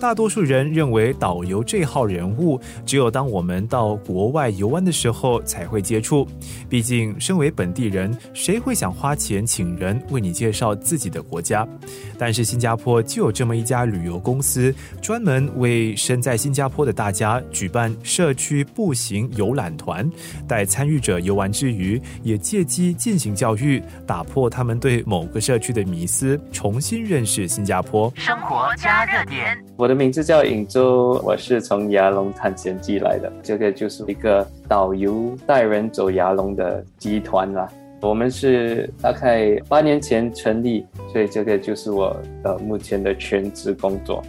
大多数人认为导游这号人物，只有当我们到国外游玩的时候才会接触。毕竟，身为本地人，谁会想花钱请人为你介绍自己的国家？但是，新加坡就有这么一家旅游公司，专门为身在新加坡的大家举办社区步行游览团，带参与者游玩之余，也借机进行教育，打破他们对某个社区的迷思，重新认识新加坡生活加热点。我的名字叫尹周，我是从牙龙探险记来的。这个就是一个导游带人走牙龙的集团啦。我们是大概八年前成立，所以这个就是我的目前的全职工作。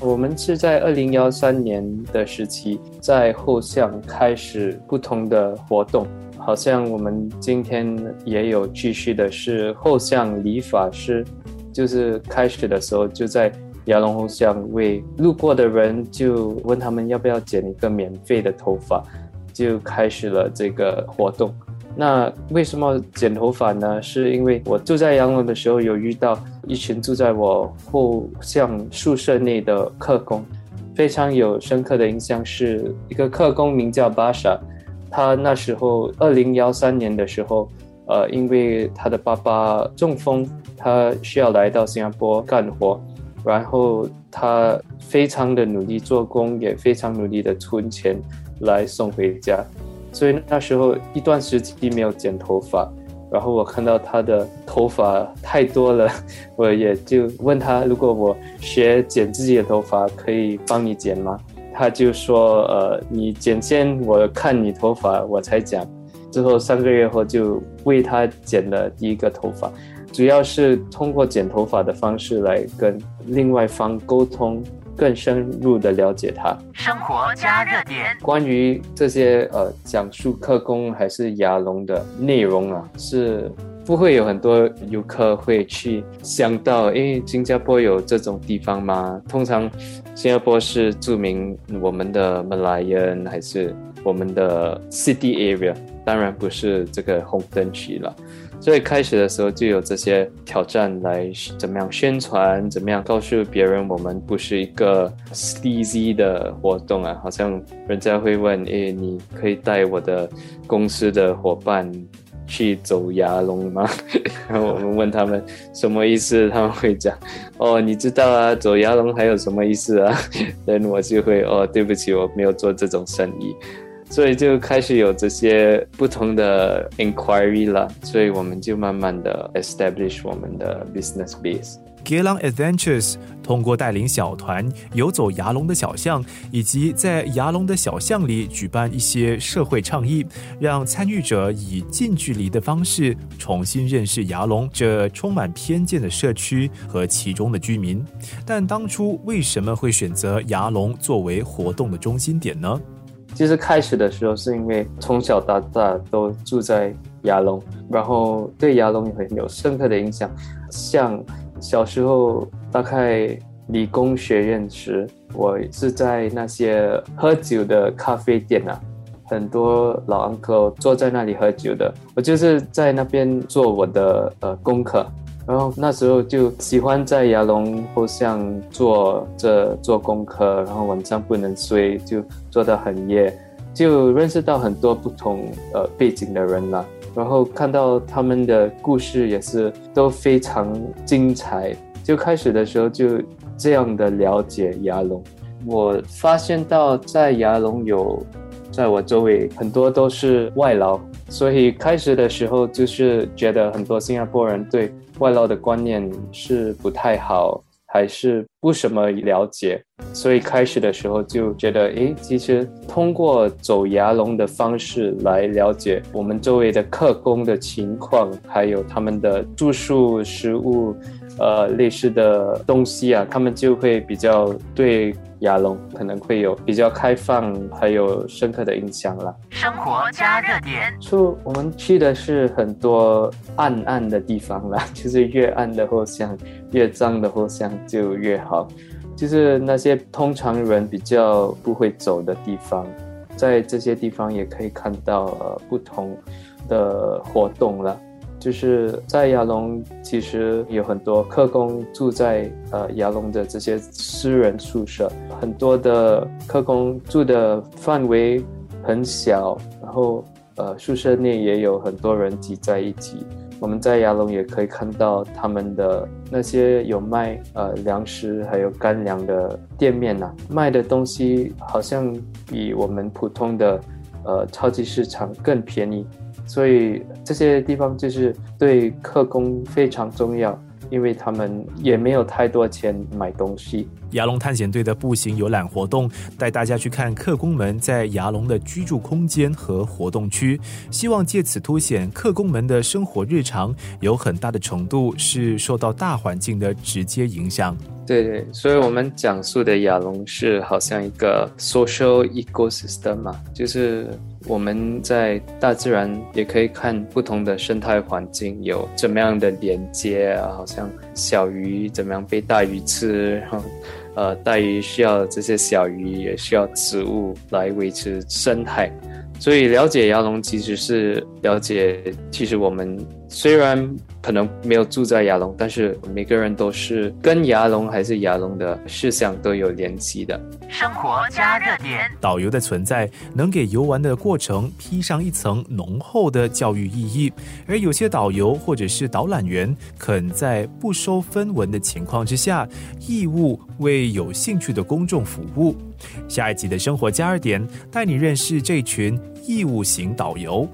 我们是在二零幺三年的时期在后巷开始不同的活动，好像我们今天也有继续的是后巷理发师，就是开始的时候就在。亚龙后巷为路过的人就问他们要不要剪一个免费的头发，就开始了这个活动。那为什么剪头发呢？是因为我住在洋龙的时候有遇到一群住在我后巷宿舍内的客工，非常有深刻的印象。是一个客工名叫巴莎，他那时候二零幺三年的时候，呃，因为他的爸爸中风，他需要来到新加坡干活。然后他非常的努力做工，也非常努力的存钱来送回家。所以那时候一段时期没有剪头发，然后我看到他的头发太多了，我也就问他，如果我学剪自己的头发，可以帮你剪吗？他就说，呃，你剪先，我看你头发，我才剪。之后三个月后就为他剪了第一个头发。主要是通过剪头发的方式来跟另外方沟通，更深入的了解他。生活加热点，关于这些呃讲述客工还是牙龙的内容啊，是不会有很多游客会去想到，诶，新加坡有这种地方吗？通常新加坡是著名我们的马来人还是我们的 city area，当然不是这个红灯区了。所以开始的时候就有这些挑战来怎么样宣传，怎么样告诉别人我们不是一个 sleazy 的活动啊，好像人家会问，诶，你可以带我的公司的伙伴去走牙龙吗？然后我们问他们什么意思，他们会讲，哦，你知道啊，走牙龙还有什么意思啊？然后我就会，哦，对不起，我没有做这种生意。所以就开始有这些不同的 inquiry 了，所以我们就慢慢的 establish 我们的 business base。Geelong Adventures 通过带领小团游走牙龙的小巷，以及在牙龙的小巷里举办一些社会倡议，让参与者以近距离的方式重新认识牙龙这充满偏见的社区和其中的居民。但当初为什么会选择牙龙作为活动的中心点呢？其实开始的时候是因为从小到大都住在亚龙，然后对亚龙也很有深刻的印象。像小时候大概理工学院时，我是在那些喝酒的咖啡店啊，很多老 uncle 坐在那里喝酒的，我就是在那边做我的呃功课。然后那时候就喜欢在牙龙后巷做这做功课，然后晚上不能睡，就做到很夜，就认识到很多不同呃背景的人了。然后看到他们的故事也是都非常精彩。就开始的时候就这样的了解牙龙，我发现到在牙龙有在我周围很多都是外劳，所以开始的时候就是觉得很多新加坡人对。外劳的观念是不太好，还是不什么了解，所以开始的时候就觉得，诶，其实通过走牙龙的方式来了解我们周围的客工的情况，还有他们的住宿、食物，呃，类似的东西啊，他们就会比较对。亚龙可能会有比较开放，还有深刻的印象啦。生活加热点，就我们去的是很多暗暗的地方啦，就是越暗的后巷，越脏的后巷就越好。就是那些通常人比较不会走的地方，在这些地方也可以看到呃不同的活动了。就是在亚龙，其实有很多客工住在呃亚龙的这些私人宿舍，很多的客工住的范围很小，然后呃宿舍内也有很多人挤在一起。我们在亚龙也可以看到他们的那些有卖呃粮食还有干粮的店面呐，卖的东西好像比我们普通的呃超级市场更便宜。所以这些地方就是对客工非常重要，因为他们也没有太多钱买东西。牙龙探险队的步行游览活动带大家去看客工们在牙龙的居住空间和活动区，希望借此凸显客工们的生活日常有很大的程度是受到大环境的直接影响。对对，所以我们讲述的亚龙是好像一个 social ecosystem 嘛，就是我们在大自然也可以看不同的生态环境有怎么样的连接啊，好像小鱼怎么样被大鱼吃，然后呃大鱼需要这些小鱼也需要植物来维持生态，所以了解亚龙其实是了解，其实我们。虽然可能没有住在亚龙，但是每个人都是跟亚龙还是亚龙的事项都有联系的。生活加热点，导游的存在能给游玩的过程披上一层浓厚的教育意义，而有些导游或者是导览员肯在不收分文的情况之下，义务为有兴趣的公众服务。下一集的生活加热点带你认识这群义务型导游。